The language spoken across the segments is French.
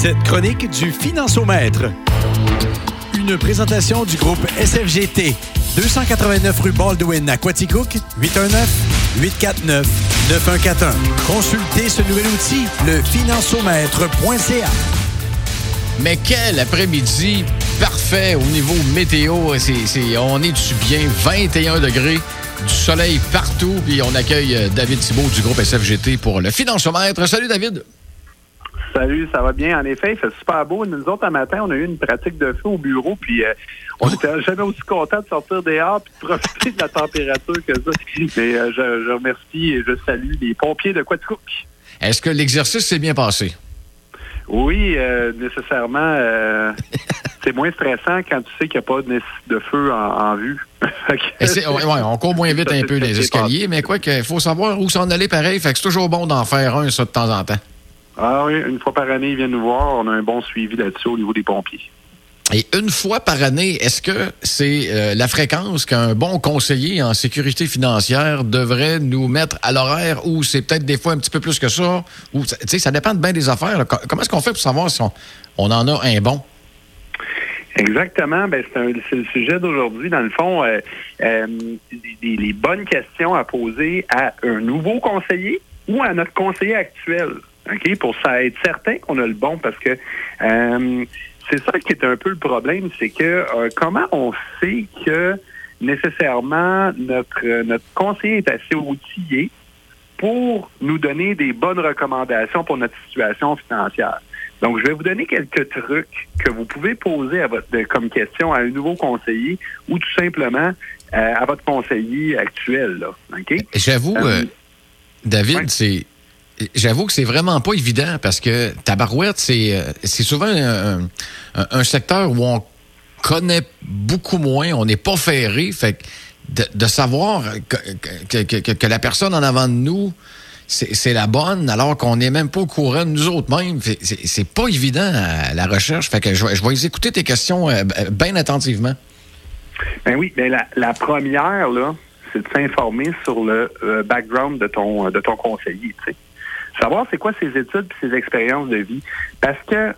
cette chronique du Financiomètre. Une présentation du groupe SFGT. 289 rue Baldwin à Quaticook, 819-849-9141. Consultez ce nouvel outil, le financiomètre.ca. Mais quel après-midi parfait au niveau météo. On est du bien 21 degrés, du soleil partout. Puis on accueille euh, David Thibault du groupe SFGT pour le financiomètre. Salut David. Salut, ça va bien? En effet, il fait super beau. Nous autres, un matin, on a eu une pratique de feu au bureau, puis euh, on n'était jamais aussi content de sortir dehors puis de profiter de la température que ça. Mais euh, je, je remercie et je salue les pompiers de Quaticook. Est-ce que l'exercice s'est bien passé? Oui, euh, nécessairement, c'est moins stressant quand tu sais qu'il n'y a pas de, de feu en, en vue. Ouais, on court moins vite un peu les escaliers, mais quoi qu'il faut savoir où s'en aller pareil. Fait que c'est toujours bon d'en faire un, ça, de temps en temps. Ah oui, une fois par année, ils viennent nous voir. On a un bon suivi là-dessus au niveau des pompiers. Et une fois par année, est-ce que c'est euh, la fréquence qu'un bon conseiller en sécurité financière devrait nous mettre à l'horaire ou c'est peut-être des fois un petit peu plus que ça? Ou, tu sais, ça dépend de bien des affaires. là. Comment est-ce qu'on fait pour savoir si on, on en a un bon? Exactement. Ben, c'est, le sujet d'aujourd'hui. Dans le fond, euh, euh, les, les bonnes questions à poser à un nouveau conseiller ou à notre conseiller actuel. OK? Pour ça être certain qu'on a le bon parce que euh, c'est ça qui est un peu le problème, c'est que euh, comment on sait que nécessairement notre, euh, notre conseiller est assez outillé pour nous donner des bonnes recommandations pour notre situation financière? Donc, je vais vous donner quelques trucs que vous pouvez poser à votre, comme question à un nouveau conseiller ou tout simplement euh, à votre conseiller actuel. Là? J'avoue, euh, David, ouais. c'est. J'avoue que c'est vraiment pas évident parce que Tabarouette, c'est euh, c'est souvent un, un- secteur où on connaît beaucoup moins, on n'est pas ferré. Fait que de, savoir que, que- la personne en avant de nous, c'est la bonne, alors qu'on n'est même pas au courant de nous autres. Fait- C'est pas évident à la recherche. Fait que je, je vais écouter tes questions euh, bien attentivement. Ben oui, ben la, première, là, c'est de s'informer sur le euh, background de ton de ton conseiller. Savoir c'est quoi ses études et ses expériences de vie. Parce que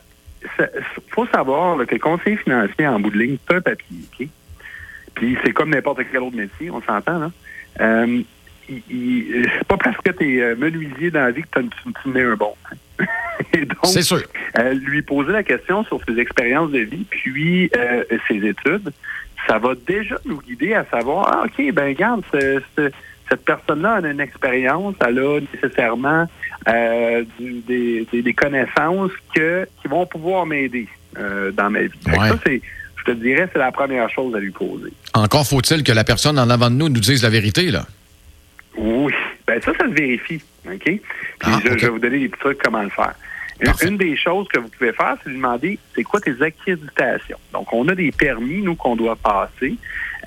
faut savoir là, que le conseiller financier, en bout de ligne, c'est un papier. Puis c'est comme n'importe quel autre métier, on s'entend, là. Euh, c'est pas parce que tu es menuisier dans la vie que tu tu mets un bon. C'est sûr. euh, lui poser la question sur ses expériences de vie, puis euh, ses études, ça va déjà nous guider à savoir, ah, OK, ben ce- ce- cette personne-là a une expérience, elle a nécessairement euh, du- des, des- des connaissances que, qui vont pouvoir m'aider euh, dans ma vie. Ouais. Ça, c'est, je te dirais, c'est la première chose à lui poser. Encore faut-il que la personne en avant de nous nous dise la vérité, là. Oui. Ben ça, ça se vérifie. OK? Puis Ah, je, je vais vous donner des petits trucs comment le faire. Une, Parfait. une des choses que vous pouvez faire, c'est lui demander c'est quoi tes accréditations? Donc, on a des permis, nous, qu'on doit passer.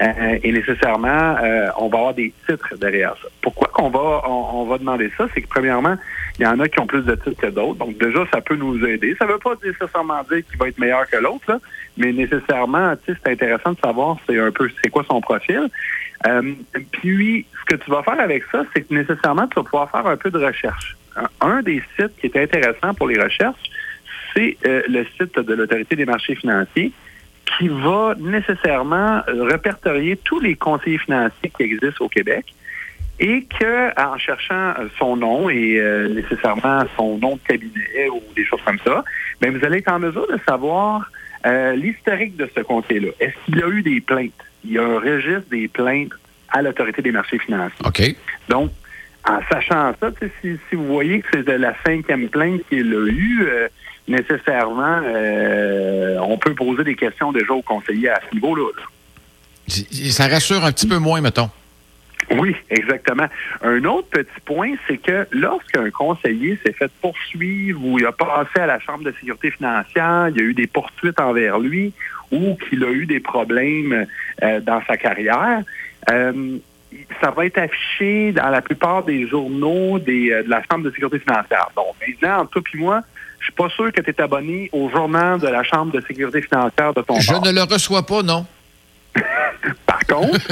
euh, et nécessairement, euh, on va avoir des titres derrière ça. Pourquoi qu'on va on, on va demander ça? C'est que premièrement, il y en a qui ont plus de titres que d'autres. Donc déjà, ça peut nous aider. Ça ne veut pas nécessairement dire qu'il va être meilleur que l'autre, mais nécessairement, c'est intéressant de savoir c'est un peu c'est quoi son profil. Euh, puis, ce que tu vas faire avec ça, c'est que nécessairement, tu vas pouvoir faire un peu de recherche. Un, des sites qui est intéressant pour les recherches, c'est euh, le site de l'Autorité des marchés financiers qui va nécessairement euh, répertorier tous les conseillers financiers qui existent au Québec et que en cherchant euh, son nom et euh, nécessairement son nom de cabinet ou des choses comme ça, ben vous allez être en mesure de savoir euh, l'historique de ce conseiller-là. Est-ce qu'il y a eu des plaintes? Il y a un registre des plaintes à l'autorité des marchés financiers. OK. Donc, en sachant ça, si, si vous voyez que c'est de la cinquième plainte qu'il a eue, euh, nécessairement, euh, on peut poser des questions déjà au conseiller à ce niveau-là. là. Ça rassure un petit peu moins, mettons. Oui, exactement. Un autre petit point, c'est que lorsqu'un conseiller s'est fait poursuivre ou il a passé à la Chambre de sécurité financière, il y a eu des poursuites envers lui ou qu'il a eu des problèmes euh, dans sa carrière, euh, ça va être affiché dans la plupart des journaux des, euh, de la Chambre de sécurité financière. Donc, maintenant, toi et moi, je suis pas sûr que tu es abonné au journal de la Chambre de sécurité financière de ton Je bord. ne le reçois pas, non. Par contre,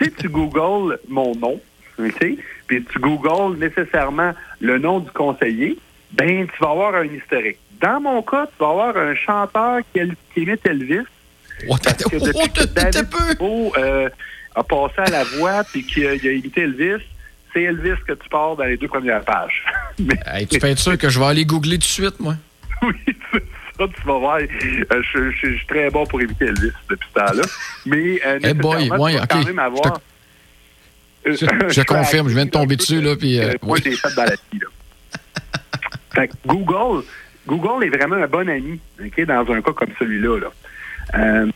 si tu googles mon nom, OK, puis tu googles nécessairement le nom du conseiller, ben tu vas avoir un historique. Dans mon cas, tu vas avoir un chanteur qui, qui imite Elvis. Oh, parce que depuis que David Thibault, euh, a passé à la voix puis qu'il a, a imité Elvis, c'est Elvis que tu parles dans les deux premières pages. Mais, hey, tu peux être sûr que je vais aller googler tout de suite, moi? oui, c'est ça, tu vas voir. Euh, je, suis très bon pour imiter Elvis depuis ce temps-là. Mais euh, hey boy, ouais, tu vas okay. quand même avoir... Je, je confirme, je viens de tomber dessus, là, puis... Euh, moi, j'ai fait dans la vie, là. fait que Google, Google est vraiment un bon ami, dans un cas comme celui-là, là. Euh,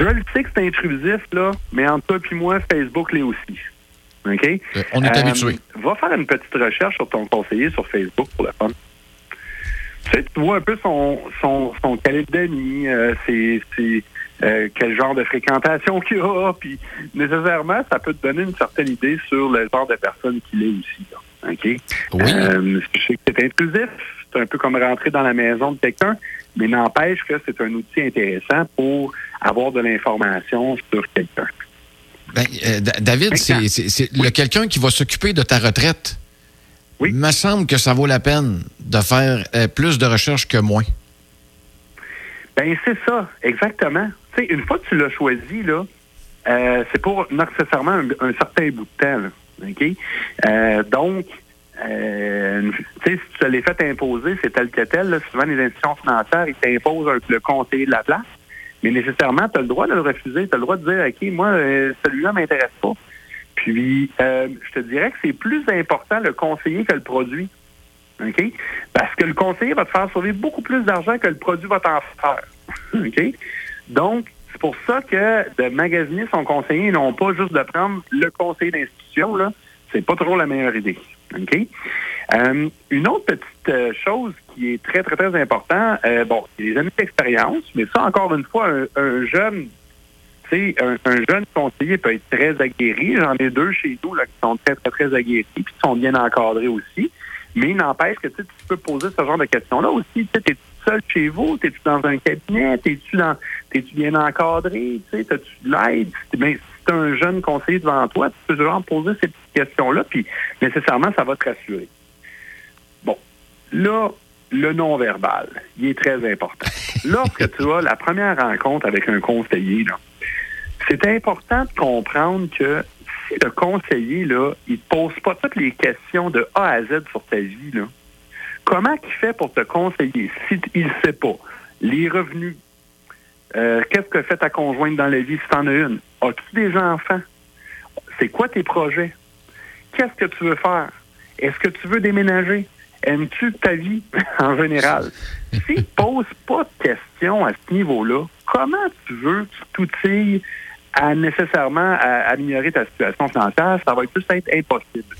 je le sais que c'est intrusif, là, mais entre toi et moi, Facebook l'est aussi. OK? Euh, on est habitué. Va faire une petite recherche sur ton conseiller sur Facebook pour le fun. Tu, sais, tu vois un peu son, son, son calibre d'amis, euh, c'est, c'est euh, quel genre de fréquentation qu'il a, puis nécessairement, ça peut te donner une certaine idée sur le genre de personne qu'il est aussi. Là. OK? Oui. Euh, je sais que c'est intrusif, c'est un peu comme rentrer dans la maison de quelqu'un, mais n'empêche que c'est un outil intéressant pour avoir de l'information sur quelqu'un. Ben, euh, David, c'est oui. le quelqu'un qui va s'occuper de ta retraite. Oui. Il me semble que ça vaut la peine de faire euh, plus de recherches que moins. Ben c'est ça, exactement. Tu sais, une fois que tu l'as choisi, là, euh, c'est pour nécessairement un, un, certain bout de temps. Là, donc, euh, tu sais, si tu l'es fait imposer, c'est tel que tel. Là, souvent, les institutions financières, ils t'imposent le conseiller de la place. Mais nécessairement, tu as le droit de le refuser. Tu as le droit de dire, OK, moi, euh, celui-là m'intéresse pas. Puis, euh, je te dirais que c'est plus important le conseiller que le produit. OK? Parce que le conseiller va te faire sauver beaucoup plus d'argent que le produit va t'en faire. OK? Donc, c'est pour ça que de magasiner son conseiller, non pas juste de prendre le conseiller d'institution, là, c'est pas trop la meilleure idée. Euh, une autre petite euh, chose qui est très, très, très important, euh, bon, les d'expérience, mais ça, encore une fois, un, un jeune, un, un, jeune conseiller peut être très aguerri. J'en ai deux chez nous là, qui sont très, très, très aguerris puis qui sont bien encadrés aussi. Mais il n'empêche que tu peux poser ce genre de questions-là aussi. Tu es seul chez vous? T'es-tu dans un cabinet? T'es-tu dans t'es-tu bien encadré? T'as-tu de l'aide? Si un jeune conseiller devant toi, tu peux toujours poser ces petites questions-là, puis nécessairement, ça va te rassurer. Bon. Là, le non-verbal, il est très important. Lorsque tu as la première rencontre avec un conseiller, là, c'est important de comprendre que si le conseiller, là, il ne pose pas toutes les questions de A à Z sur ta vie, là, comment il fait pour te conseiller s'il ne sait pas? Les revenus? Euh, Qu'est-ce que fait ta conjointe dans la vie si tu en as une? As-tu des enfants? C'est quoi tes projets? Qu'est-ce que tu veux faire? Est-ce que tu veux déménager? Aimes-tu ta vie en général? S'il ne pose pas de questions à ce niveau-là, comment tu veux que tu t'outilles à nécessairement à améliorer ta situation financière? Ça va juste être impossible.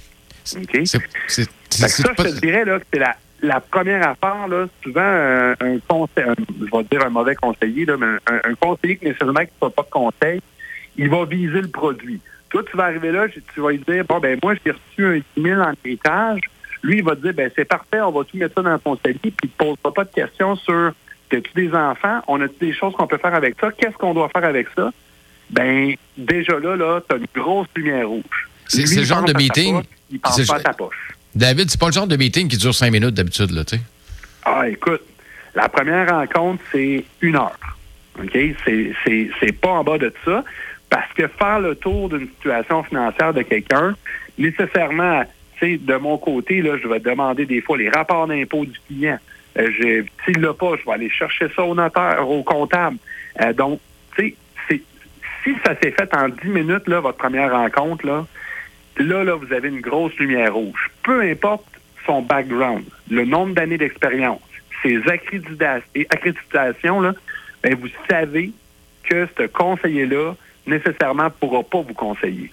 OK? C'est, c'est, ça, je te dirais là, que c'est la, la première affaire, là, souvent, un, un conseil, un, je vais dire un mauvais conseiller, là, mais un, un conseiller qui nécessairement qui ne pas de conseil, il va viser le produit. Toi, tu vas arriver là, tu vas lui dire, bon, ben moi, j'ai reçu un 10 000 en héritage. Lui, il va te dire, ben c'est parfait, on va tout mettre ça dans ton CELI, puis il ne te posera pas de questions sur, as-tu des enfants? On a-tu des choses qu'on peut faire avec ça? Qu'est-ce qu'on doit faire avec ça? Ben, déjà là, là, tu as une grosse lumière rouge. C'est, le genre de meeting. Poche, il pense pas à ta poche. David, c'est pas le genre de meeting qui dure cinq minutes d'habitude, là, tu sais. Ah, écoute, la première rencontre, c'est une heure. OK? C'est, pas en bas de ça. Parce que faire le tour d'une situation financière de quelqu'un, nécessairement, tu sais, de mon côté, là, je vais demander des fois les rapports d'impôt du client. Euh, s'il l'a pas, je vais aller chercher ça au notaire, au comptable. Euh, donc, tu sais, si ça s'est fait en 10 minutes, là, votre première rencontre, là, là, là, vous avez une grosse lumière rouge. Peu importe son background, le nombre d'années d'expérience, ses accréditations, là, ben, vous savez que ce conseiller-là nécessairement ne pourra pas vous conseiller.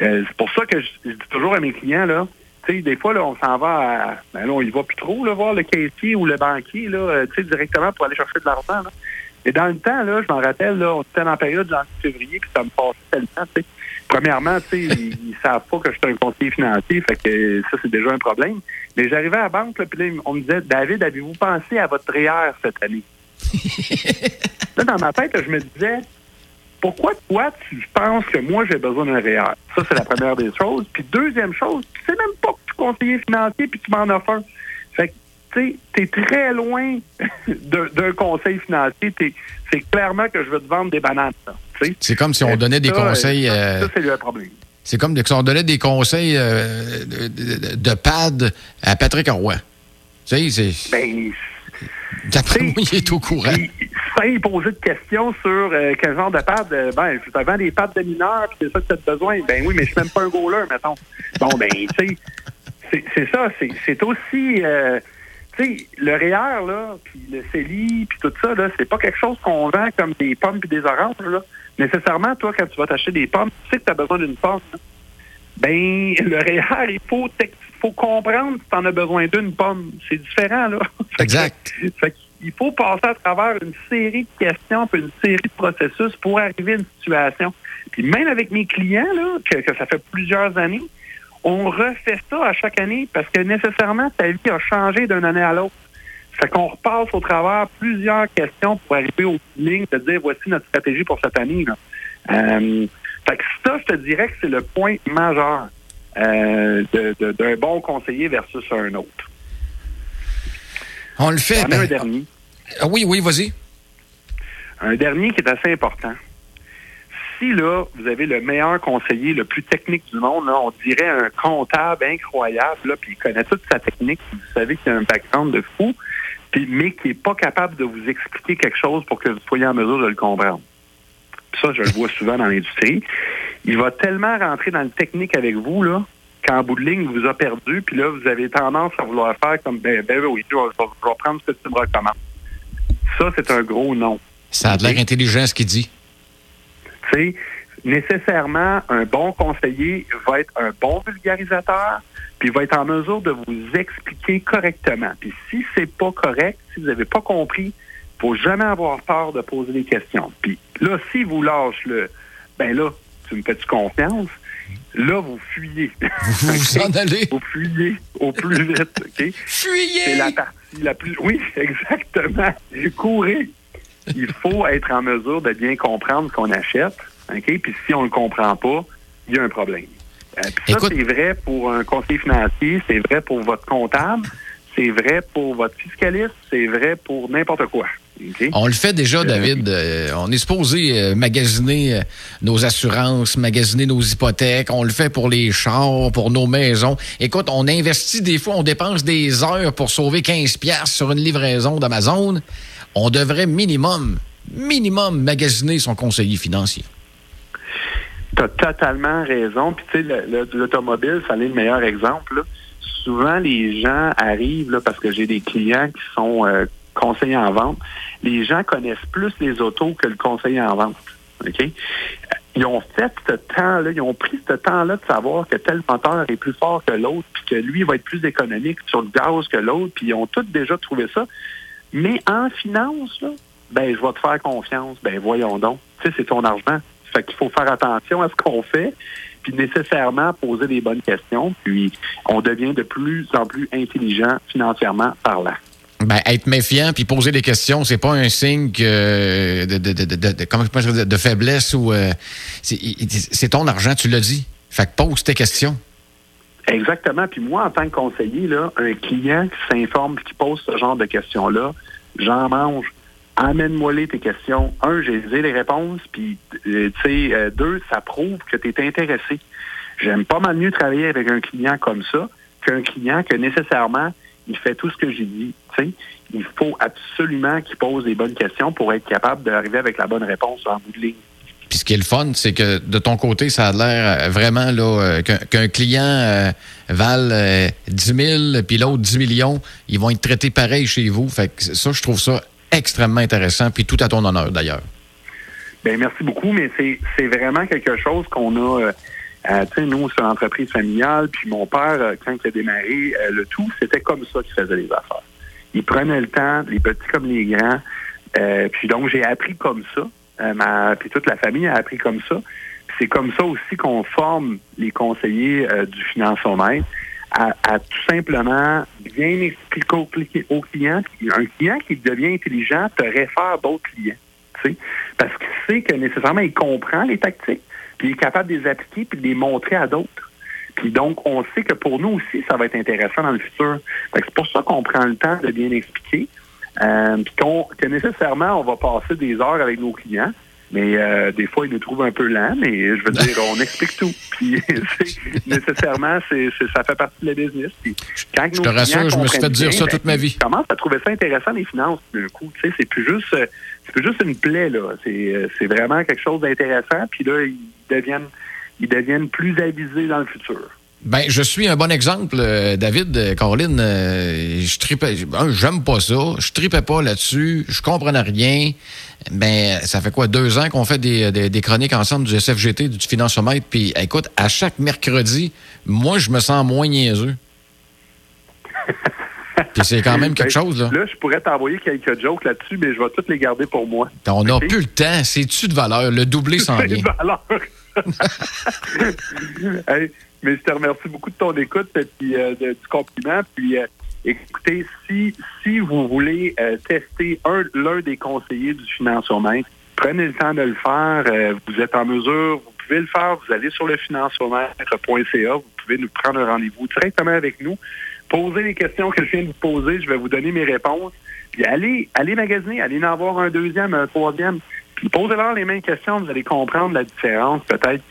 Euh, c'est pour ça que je, dis toujours à mes clients, là, des fois, là, on s'en va à, ben là, on va plus trop, là, voir le caissier ou le banquier, là, sais, directement pour aller chercher de l'argent. Et dans le temps, là, je m'en rappelle, là, on était la période janvier-février, puis ça me passait tellement, tu sais. Premièrement, tu sais, ils, ils savent pas que je suis un conseiller financier, fait que ça, c'est déjà un problème. Mais j'arrivais à la banque, là, puis là, on me disait, David, avez-vous pensé à votre REER cette année? là, dans ma tête, là, je me disais, pourquoi toi, tu penses que moi, j'ai besoin d'un REER? Ça, c'est la première des choses. Puis deuxième chose, tu sais même pas que tu es conseiller financier puis tu m'en offres un. Fait tu es très loin d'un conseil financier. C'est clairement que je veux te vendre des bananes. C'est comme si on donnait des conseils. ça, c'est le problème. C'est comme si on donnait des conseils euh, de, pad à Patrick Roy. Tu sais, c'est. Ben, D'après moi, il est au courant. Sans poser de questions sur euh, quel genre de pad, euh, ben, je te des pads de mineurs, puis c'est ça que tu as besoin. Ben oui, mais je suis même pas un goaler, mettons. Bon, ben, tu sais, c'est ça, c'est aussi. tu sais, le REER, là, puis le CELI, puis tout ça, là, c'est pas quelque chose qu'on vend comme des pommes puis des oranges, là nécessairement, toi, quand tu vas t'acheter des pommes, tu sais que tu as besoin d'une pomme. Hein. Ben, le REER, il faut, faut comprendre que tu en as besoin d'une pomme. C'est différent, là. Exact. il faut passer à travers une série de questions, puis une série de processus pour arriver à une situation. Puis même avec mes clients, là, que, que ça fait plusieurs années, on refait ça à chaque année parce que nécessairement, ta vie a changé d'une année à l'autre. Fait qu'on repasse au travers plusieurs questions pour arriver au ligne de dire voici notre stratégie pour cette année. Euh, fait que ça, je te dirais que c'est le point majeur euh, d'un bon conseiller versus un autre. On le fait. On un ben, dernier. Ah oui, oui, vas-y. Un dernier qui est assez important. Si là, vous avez le meilleur conseiller, le plus technique du monde, là, on dirait un comptable incroyable, là, puis il connaît toute sa technique, vous savez qu'il a un background de fou, mais qui n'est pas capable de vous expliquer quelque chose pour que vous soyez en mesure de le comprendre. ça, je le vois souvent dans l'industrie. Il va tellement rentrer dans le technique avec vous, là, qu'en bout de ligne, il vous a perdu, puis là, vous avez tendance à vouloir faire comme, ben, ben oui, je vais, prendre ce que tu me recommandes. Ça, c'est un gros non. Ça a de l'air intelligent, ce qu'il dit. Tu sais, nécessairement, un bon conseiller va être un bon vulgarisateur, puis il va être en mesure de vous expliquer correctement. Puis si c'est pas correct, si vous n'avez pas compris, il faut jamais avoir peur de poser des questions. Puis là, si vous lâchez le, ben là, tu me fais-tu confiance? Là, vous fuyez. Vous vous en allez? Vous fuyez au plus vite, OK? Fuyez! C'est la partie la plus... Oui, exactement. Courez. Il faut être en mesure de bien comprendre ce qu'on achète, OK? Puis si on ne le comprend pas, il y a un problème. Euh, ça, c'est vrai pour un conseiller financier, c'est vrai pour votre comptable, c'est vrai pour votre fiscaliste, c'est vrai pour n'importe quoi. On le fait déjà, euh, David. Euh, on est supposé magasiner nos assurances, magasiner nos hypothèques. On le fait pour les chars, pour nos maisons. Écoute, on investit des fois, on dépense des heures pour sauver 15 pièces sur une livraison d'Amazon. On devrait minimum, minimum magasiner son conseiller financier. Tu as totalement raison. Puis, tu sais, l'automobile, ça est le meilleur exemple. Souvent, les gens arrivent, là, parce que j'ai des clients qui sont euh, conseillers en vente, les gens connaissent plus les autos que le conseiller en vente. OK? Ils ont fait ce temps-là, ils ont pris ce temps-là de savoir que tel moteur est plus fort que l'autre, puis que lui va être plus économique sur le gaz que l'autre, puis ils ont tous déjà trouvé ça. Mais en finance, là, ben, je vais te faire confiance. Ben, voyons donc. Tu sais, c'est ton argent. Fait qu'il faut faire attention à ce qu'on fait, puis nécessairement poser des bonnes questions, puis on devient de plus en plus intelligent financièrement par là. Ben, être méfiant puis poser des questions, c'est pas un signe de, de, de, de, faiblesse ou euh, c'est ton argent, tu l'as dit. Fait que pose tes questions. Exactement. Puis moi, en tant que conseiller, là, un client qui s'informe qui pose ce genre de questions-là, j'en mange amène-moi les tes questions. Un, j'ai les réponses, puis euh, tu sais, euh, deux, ça prouve que tu es intéressé. J'aime pas mal mieux travailler avec un client comme ça qu'un client que nécessairement il fait tout ce que j'ai dit. Tu sais, il faut absolument qu'il pose les bonnes questions pour être capable d'arriver avec la bonne réponse en bout de ligne. Puis ce qui est le fun, c'est que de ton côté, ça a l'air euh, vraiment là qu'un client euh, vale 10 000 puis l'autre 10 millions, ils vont être traités pareil chez vous. Fait que ça, je trouve ça extrêmement intéressant, puis tout à ton honneur d'ailleurs. Bien, merci beaucoup, mais c'est vraiment quelque chose qu'on a. Euh, euh, tu sais, nous, c'est une entreprise familiale, puis mon père, euh, quand il a démarré le tout, c'était comme ça qu'il faisait les affaires. Il prenait le temps, les petits comme les grands. puis donc, j'ai appris comme ça. puis toute la famille a appris comme ça. C'est comme ça aussi qu'on forme les conseillers du financement à, tout simplement bien expliquer au, client. Un client qui devient intelligent te réfère d'autres clients. Parce qu'il sait que nécessairement, il comprend les tactiques, puis il est capable de les appliquer puis de les montrer à d'autres. Puis donc, on sait que pour nous aussi, ça va être intéressant dans le futur. C'est pour ça qu'on prend le temps de bien expliquer. Euh, puis qu'on, que nécessairement, on va passer des heures avec nos clients. Mais euh, des fois, ils nous trouvent un peu lents, mais je veux dire, on explique tout. Puis nécessairement, c'est, ça fait partie de la business. Puis, quand je te rassure, je me suis fait dire ça toute ma vie. Je commence à trouver ça intéressant, les finances, d'un coup. Tu sais, c'est plus juste c'est plus juste une plaie, là. C'est, c'est vraiment quelque chose d'intéressant. Puis là, ils deviennent ils deviennent plus avisés dans le futur. Ben, je suis un bon exemple, euh, David, euh, Caroline. Euh, je tripais, j'aime pas ça. Je tripais pas là-dessus. Je comprenais rien. Ben, ça fait quoi, deux ans qu'on fait des, des, chroniques ensemble du SFGT, du financiomètre. Puis, écoute, à chaque mercredi, moi, je me sens moins niaiseux. Puis c'est quand même quelque ben, chose, là. Là, je pourrais t'envoyer quelques jokes là-dessus, mais je vais toutes les garder pour moi. On n'a plus le temps. C'est-tu de valeur? Le doublé sans rien. de valeur. mais je te remercie beaucoup de ton écoute et euh, du compliment. Puis, euh, écoutez, si, si vous voulez euh, tester l'un des conseillers du financement, prenez le temps de le faire. vous êtes en mesure, vous pouvez le faire. Vous allez sur le. Vous pouvez nous prendre un rendez-vous directement avec nous. Posez les questions que je viens de vous poser. Je vais vous donner mes réponses. Puis allez, allez magasiner, allez en avoir un deuxième, un troisième. Puis posez-leur les mêmes questions, vous allez comprendre la différence. Peut-être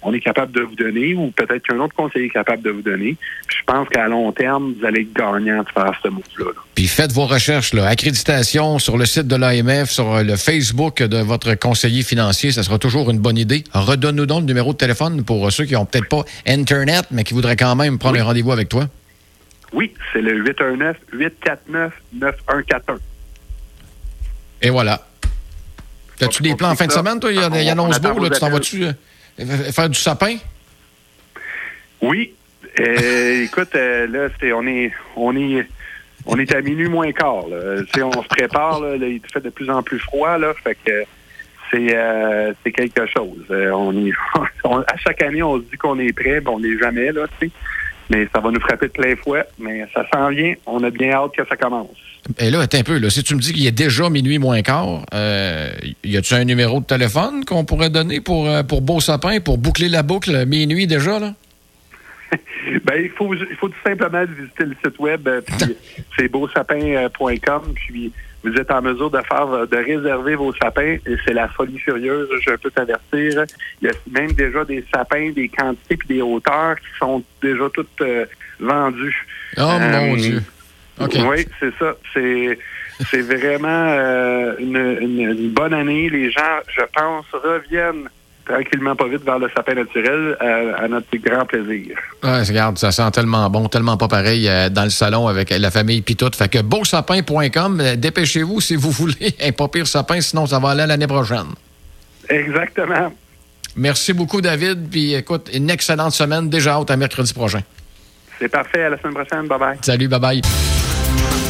qu'on est capable de vous donner ou peut-être qu'un autre conseiller est capable de vous donner. Puis je pense qu'à long terme, vous allez être gagnant de faire ce move-là. Puis faites vos recherches, là. accréditation sur le site de l'AMF, sur le Facebook de votre conseiller financier, ça sera toujours une bonne idée. Redonne-nous donc le numéro de téléphone pour ceux qui n'ont peut-être pas Internet, mais qui voudraient quand même prendre un rendez-vous avec toi. Oui, c'est le 819-849-9141. Et voilà. As-tu des plans en fin de semaine, toi? Il y, a, il annonce beau, là. Tu t'en vas-tu euh, faire du sapin? Oui. Euh, écoute, euh, là, c'est, on est, on est, on est à minuit moins quart. Là. on se prépare. Là, il fait de plus en plus froid. Là, fait que c'est, c'est quelque chose. on à chaque année, on se dit qu'on est prêt, mais on n'est jamais là. Mais ça va nous frapper de plein fouet. Mais ça s'en vient. On a bien hâte que ça commence. Et là, attends un peu. Là, si tu me dis qu'il est déjà minuit moins quart, euh, y a-tu un numéro de téléphone qu'on pourrait donner pour, euh, pour Beau Sapin, pour boucler la boucle minuit déjà, là? ben, il faut, il faut tout simplement visiter le site web. Euh, c'est beausapin.com. Puis vous êtes en mesure de faire de réserver vos sapins et c'est la folie furieuse, je peux t'avertir. Il y a même déjà des sapins, des quantités puis des hauteurs qui sont déjà toutes euh, vendues. Oh mon euh, Dieu. Oui, c'est ça. C'est c'est vraiment euh, une, une, bonne année. Les gens, je pense, reviennent tranquillement pas vite vers le sapin naturel à, notre grand plaisir. Ouais, regarde, ça sent tellement bon, tellement pas pareil euh, dans le salon avec la famille puis tout. Fait que beausapin.com, euh, dépêchez-vous si vous voulez un pas pire sapin, sinon ça va aller l'année prochaine. Exactement. Merci beaucoup, David. Puis écoute, une excellente semaine. Déjà hâte à mercredi prochain. C'est parfait. À la semaine prochaine. Bye bye. Salut, bye bye.